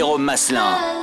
Jérôme Maslin.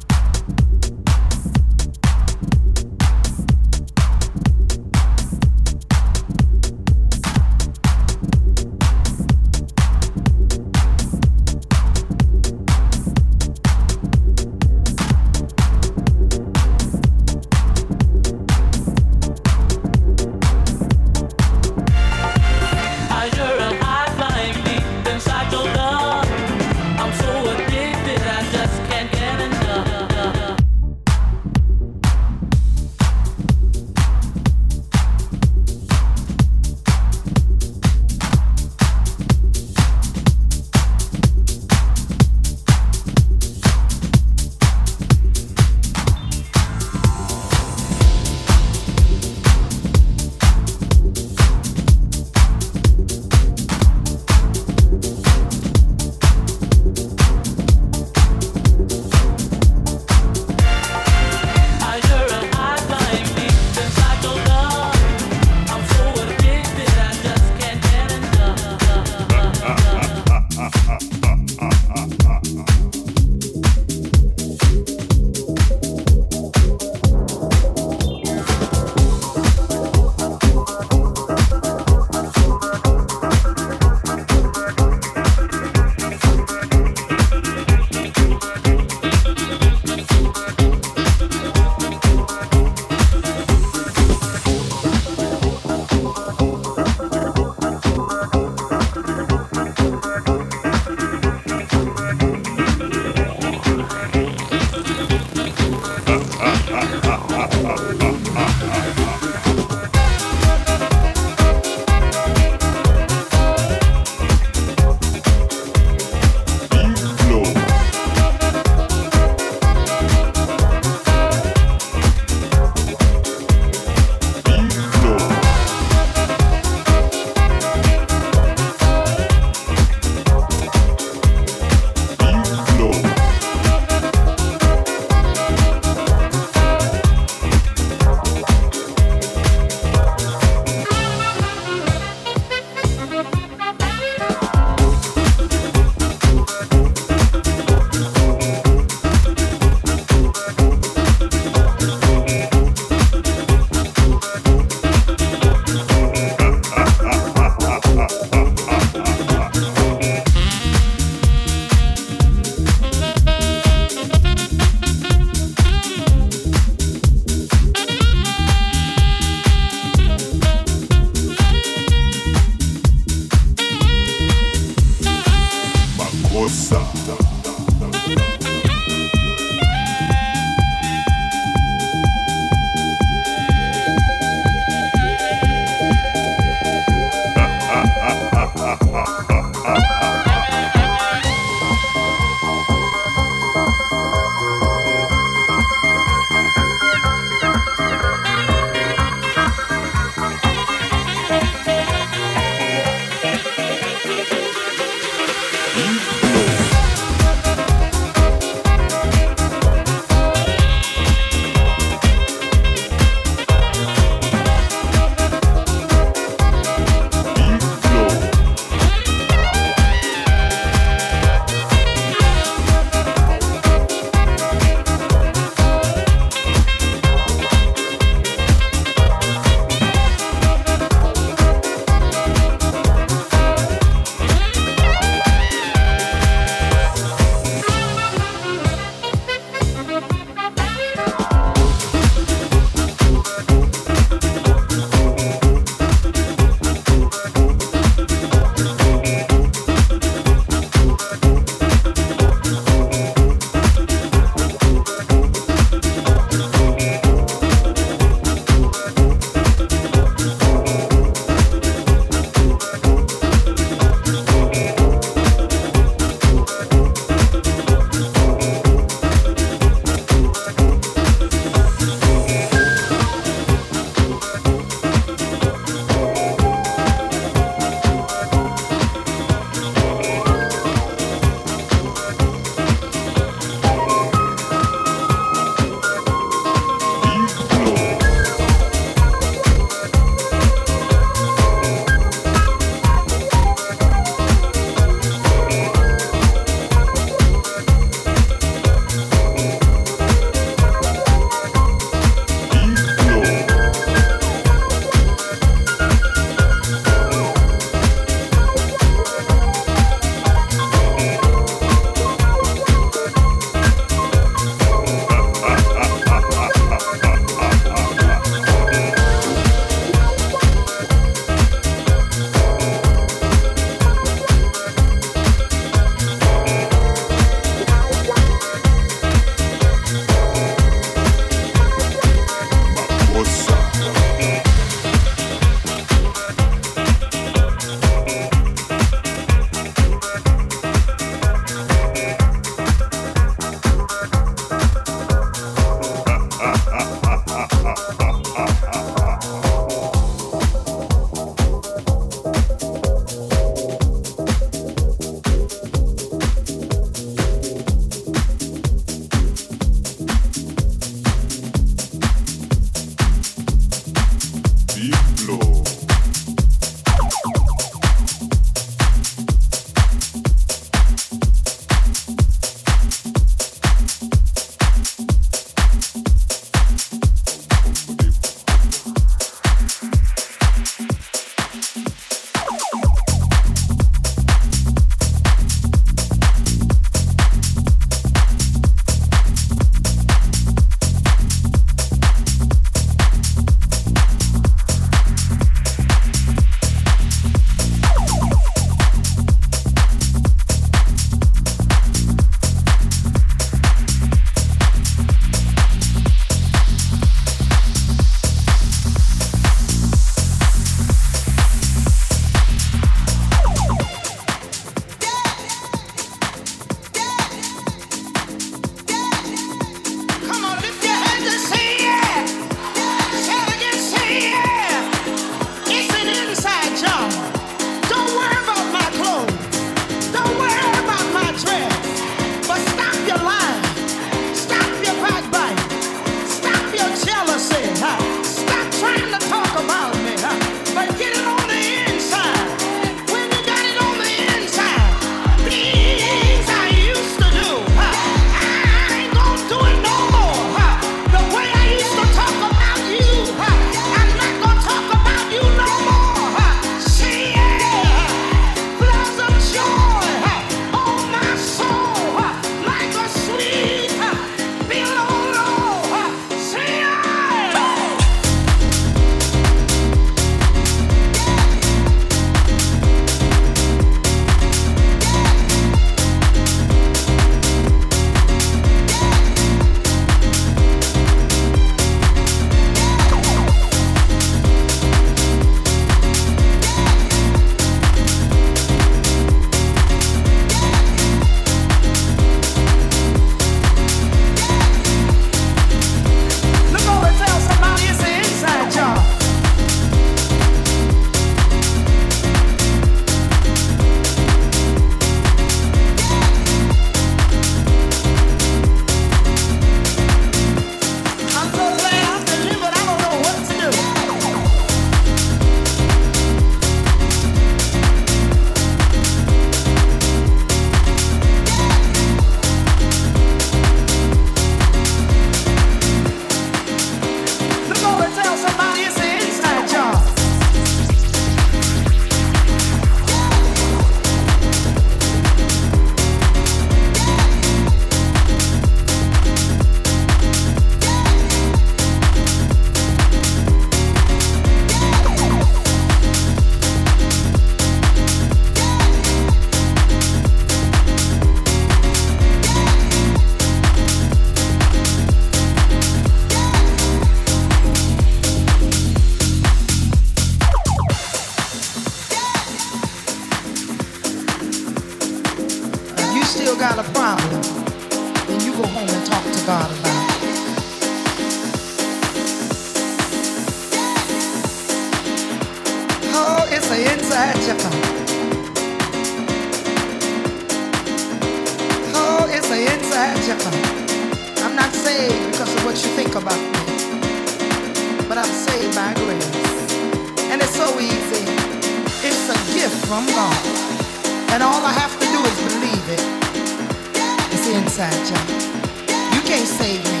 can't save me.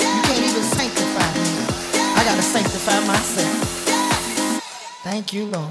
You can't even sanctify me. I gotta sanctify myself. Thank you, Lord.